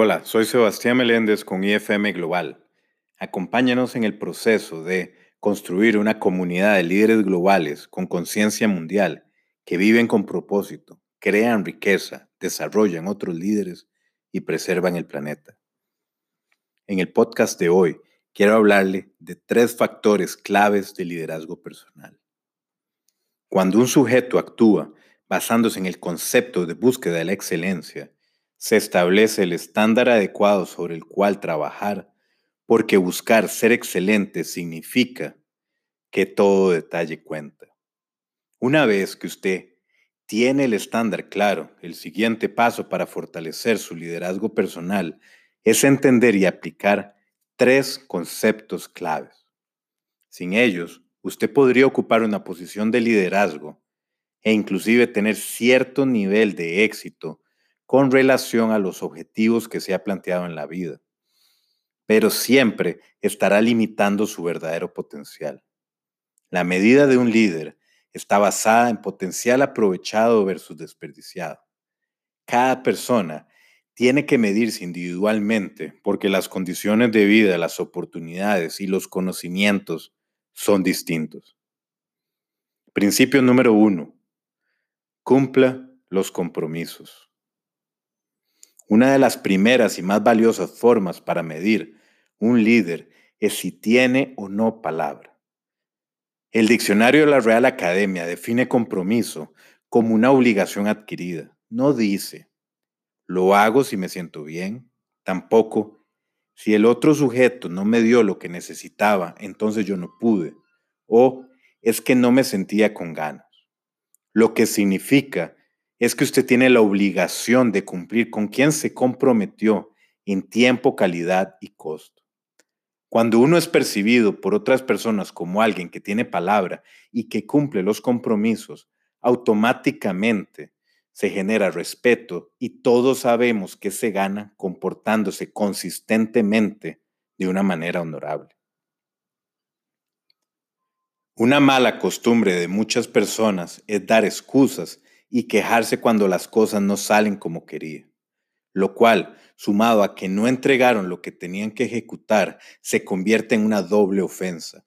Hola, soy Sebastián Meléndez con IFM Global. Acompáñanos en el proceso de construir una comunidad de líderes globales con conciencia mundial que viven con propósito, crean riqueza, desarrollan otros líderes y preservan el planeta. En el podcast de hoy quiero hablarle de tres factores claves de liderazgo personal. Cuando un sujeto actúa basándose en el concepto de búsqueda de la excelencia, se establece el estándar adecuado sobre el cual trabajar, porque buscar ser excelente significa que todo detalle cuenta. Una vez que usted tiene el estándar claro, el siguiente paso para fortalecer su liderazgo personal es entender y aplicar tres conceptos claves. Sin ellos, usted podría ocupar una posición de liderazgo e inclusive tener cierto nivel de éxito con relación a los objetivos que se ha planteado en la vida, pero siempre estará limitando su verdadero potencial. La medida de un líder está basada en potencial aprovechado versus desperdiciado. Cada persona tiene que medirse individualmente porque las condiciones de vida, las oportunidades y los conocimientos son distintos. Principio número uno. Cumpla los compromisos. Una de las primeras y más valiosas formas para medir un líder es si tiene o no palabra. El diccionario de la Real Academia define compromiso como una obligación adquirida. No dice, lo hago si me siento bien. Tampoco, si el otro sujeto no me dio lo que necesitaba, entonces yo no pude. O es que no me sentía con ganas. Lo que significa es que usted tiene la obligación de cumplir con quien se comprometió en tiempo, calidad y costo. Cuando uno es percibido por otras personas como alguien que tiene palabra y que cumple los compromisos, automáticamente se genera respeto y todos sabemos que se gana comportándose consistentemente de una manera honorable. Una mala costumbre de muchas personas es dar excusas y quejarse cuando las cosas no salen como quería, lo cual, sumado a que no entregaron lo que tenían que ejecutar, se convierte en una doble ofensa.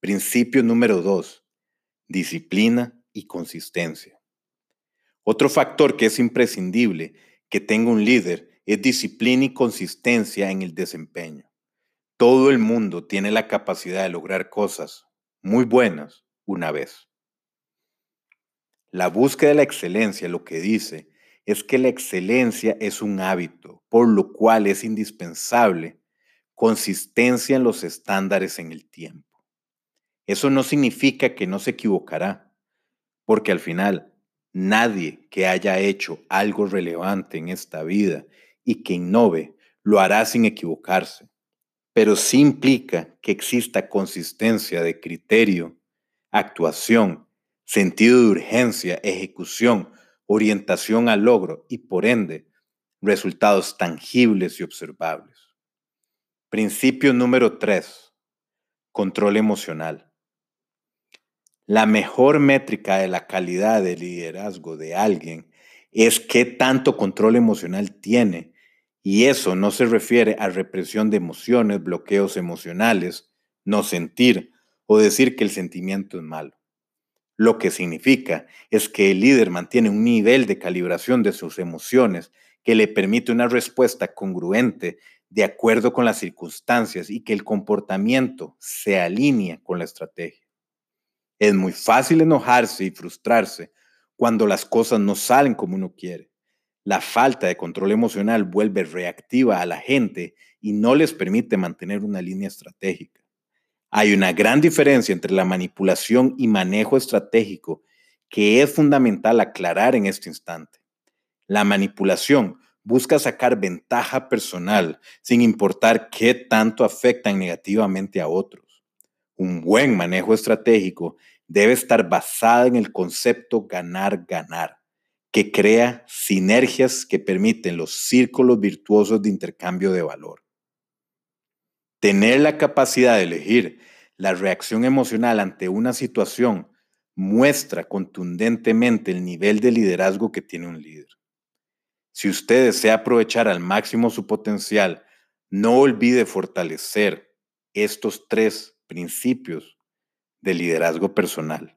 Principio número dos, disciplina y consistencia. Otro factor que es imprescindible que tenga un líder es disciplina y consistencia en el desempeño. Todo el mundo tiene la capacidad de lograr cosas muy buenas una vez. La búsqueda de la excelencia lo que dice es que la excelencia es un hábito, por lo cual es indispensable consistencia en los estándares en el tiempo. Eso no significa que no se equivocará, porque al final nadie que haya hecho algo relevante en esta vida y que innove lo hará sin equivocarse, pero sí implica que exista consistencia de criterio, actuación sentido de urgencia, ejecución, orientación al logro y por ende resultados tangibles y observables. Principio número 3. Control emocional. La mejor métrica de la calidad de liderazgo de alguien es qué tanto control emocional tiene y eso no se refiere a represión de emociones, bloqueos emocionales, no sentir o decir que el sentimiento es malo. Lo que significa es que el líder mantiene un nivel de calibración de sus emociones que le permite una respuesta congruente de acuerdo con las circunstancias y que el comportamiento se alinea con la estrategia. Es muy fácil enojarse y frustrarse cuando las cosas no salen como uno quiere. La falta de control emocional vuelve reactiva a la gente y no les permite mantener una línea estratégica. Hay una gran diferencia entre la manipulación y manejo estratégico que es fundamental aclarar en este instante. La manipulación busca sacar ventaja personal sin importar qué tanto afectan negativamente a otros. Un buen manejo estratégico debe estar basado en el concepto ganar-ganar, que crea sinergias que permiten los círculos virtuosos de intercambio de valor. Tener la capacidad de elegir la reacción emocional ante una situación muestra contundentemente el nivel de liderazgo que tiene un líder. Si usted desea aprovechar al máximo su potencial, no olvide fortalecer estos tres principios de liderazgo personal.